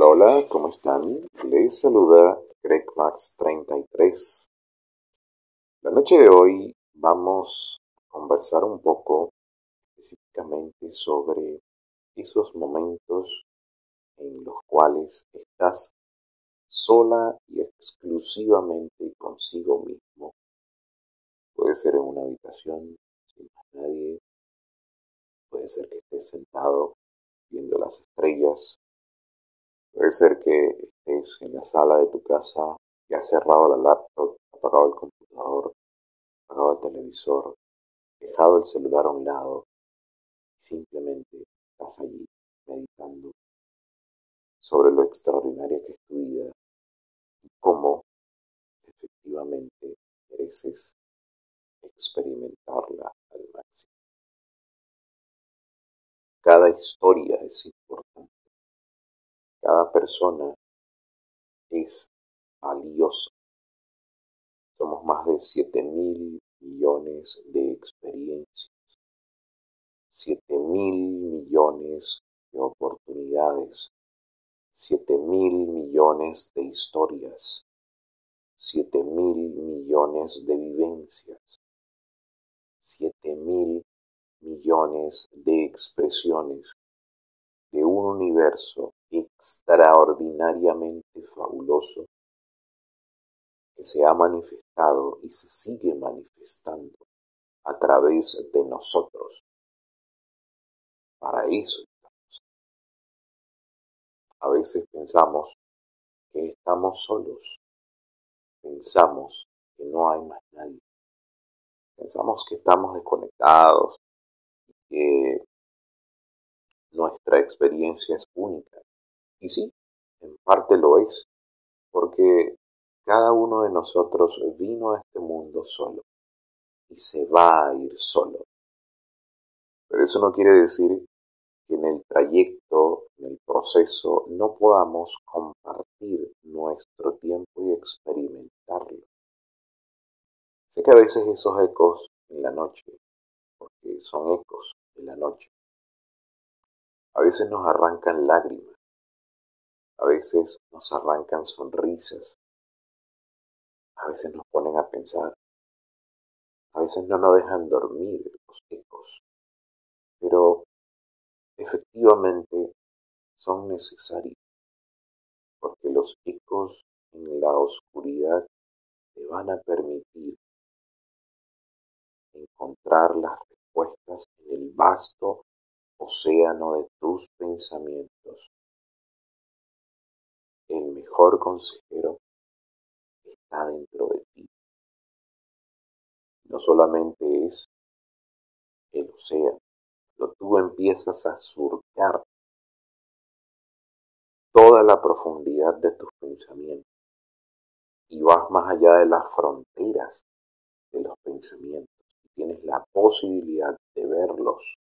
Hola, hola, ¿cómo están? Les saluda CraigMax33. La noche de hoy vamos a conversar un poco específicamente sobre esos momentos en los cuales estás sola y exclusivamente consigo mismo. Puede ser en una habitación sin nadie, puede ser que estés sentado viendo las estrellas Puede ser que estés en la sala de tu casa y has cerrado la laptop, apagado el computador, apagado el televisor, dejado el celular a un lado y simplemente estás allí meditando sobre lo extraordinaria que es tu vida y cómo efectivamente mereces experimentarla al máximo. Cada historia es importante cada persona es valiosa. Somos más de 7 mil millones de experiencias, 7 mil millones de oportunidades, 7 mil millones de historias, 7 mil millones de vivencias, 7 mil millones de expresiones de un universo extraordinariamente fabuloso que se ha manifestado y se sigue manifestando a través de nosotros. Para eso estamos. A veces pensamos que estamos solos. Pensamos que no hay más nadie. Pensamos que estamos desconectados y que nuestra experiencia es única. Y sí, en parte lo es, porque cada uno de nosotros vino a este mundo solo y se va a ir solo. Pero eso no quiere decir que en el trayecto, en el proceso, no podamos compartir nuestro tiempo y experimentarlo. Sé que a veces esos ecos en la noche, porque son ecos en la noche, a veces nos arrancan lágrimas, a veces nos arrancan sonrisas, a veces nos ponen a pensar, a veces no nos dejan dormir los ecos, pero efectivamente son necesarios, porque los ecos en la oscuridad te van a permitir encontrar las respuestas en el vasto océano de tus pensamientos. Mejor consejero está dentro de ti. No solamente es el océano, pero tú empiezas a surcar toda la profundidad de tus pensamientos y vas más allá de las fronteras de los pensamientos tienes la posibilidad de verlos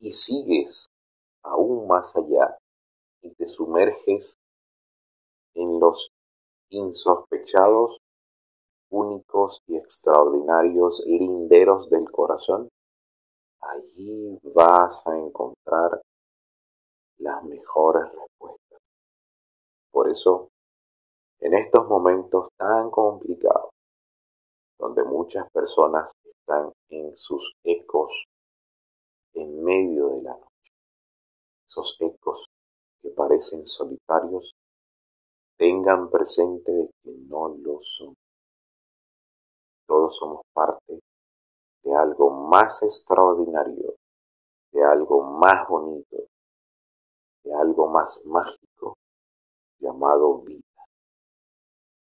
y sigues aún más allá y te sumerges en los insospechados, únicos y extraordinarios linderos del corazón, allí vas a encontrar las mejores respuestas. Por eso, en estos momentos tan complicados, donde muchas personas están en sus ecos en medio de la noche. Esos ecos que parecen solitarios, tengan presente de que no lo son. Todos somos parte de algo más extraordinario, de algo más bonito, de algo más mágico llamado vida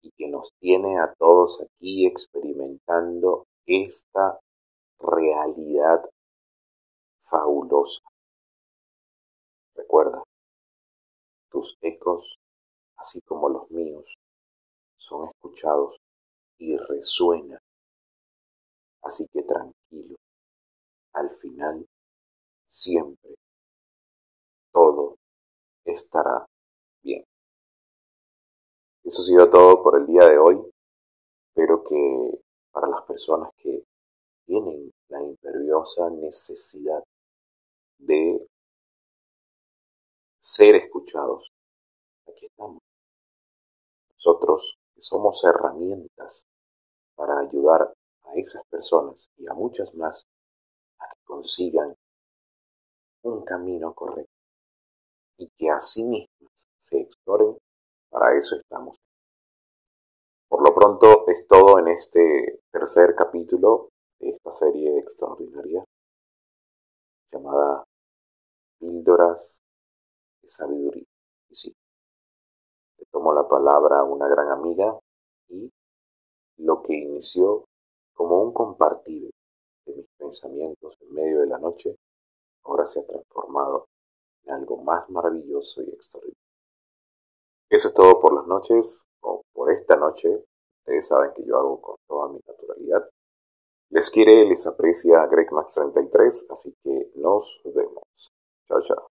y que nos tiene a todos aquí experimentando esta realidad fabulosa. Recuerda, tus ecos, así como los míos, son escuchados y resuenan. Así que tranquilo, al final, siempre, todo estará bien. Eso ha sido todo por el día de hoy. Espero que para las personas que tienen la imperiosa necesidad de ser escuchados. Aquí estamos. Nosotros que somos herramientas para ayudar a esas personas y a muchas más a que consigan un camino correcto y que a sí mismas se exploren, para eso estamos. Por lo pronto es todo en este tercer capítulo de esta serie extraordinaria llamada Píldoras Sabiduría. Y sí, le tomo la palabra a una gran amiga y lo que inició como un compartir de mis pensamientos en medio de la noche, ahora se ha transformado en algo más maravilloso y extraordinario. Eso es todo por las noches, o por esta noche. Ustedes saben que yo hago con toda mi naturalidad. Les quiere, les aprecia GregMax33, así que nos vemos. Chao, chao.